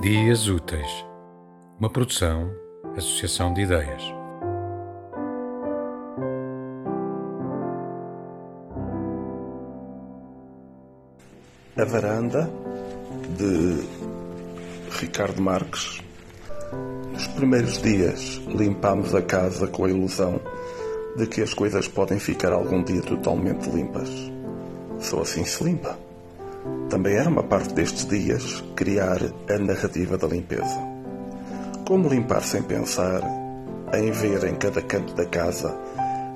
Dias Úteis, uma produção, associação de ideias. A varanda de Ricardo Marques. Nos primeiros dias limpámos a casa com a ilusão de que as coisas podem ficar algum dia totalmente limpas. Só assim se limpa. Também era uma parte destes dias criar a narrativa da limpeza. Como limpar sem pensar, em ver em cada canto da casa,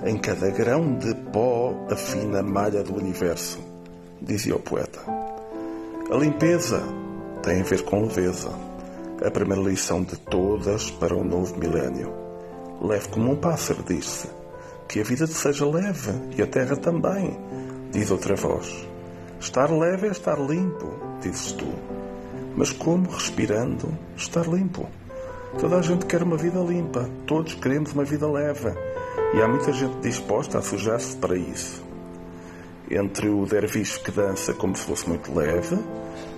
em cada grão de pó, a fina malha do universo, dizia o poeta. A limpeza tem a ver com leveza, a primeira lição de todas para o novo milénio. Leve como um pássaro, disse. Que a vida te seja leve e a terra também, diz outra voz. Estar leve é estar limpo, dizes tu. Mas como respirando estar limpo? Toda a gente quer uma vida limpa, todos queremos uma vida leve. E há muita gente disposta a sujar-se para isso. Entre o derviche que dança como se fosse muito leve,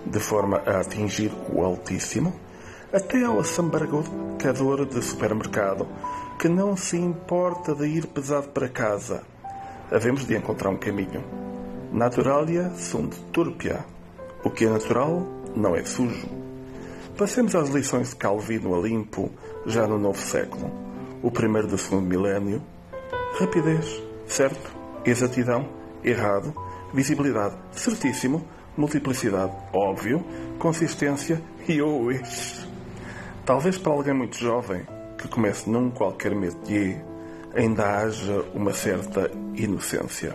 de forma a atingir o altíssimo, até ao assambarcador de supermercado, que não se importa de ir pesado para casa. Havemos de encontrar um caminho. Naturalia sunt turpia. O que é natural não é sujo. Passemos às lições de Calvino a limpo, já no novo século. O primeiro do segundo milénio. Rapidez, certo. Exatidão, errado. Visibilidade, certíssimo. Multiplicidade, óbvio. Consistência e ois. Talvez para alguém muito jovem, que comece num qualquer métier, ainda haja uma certa inocência.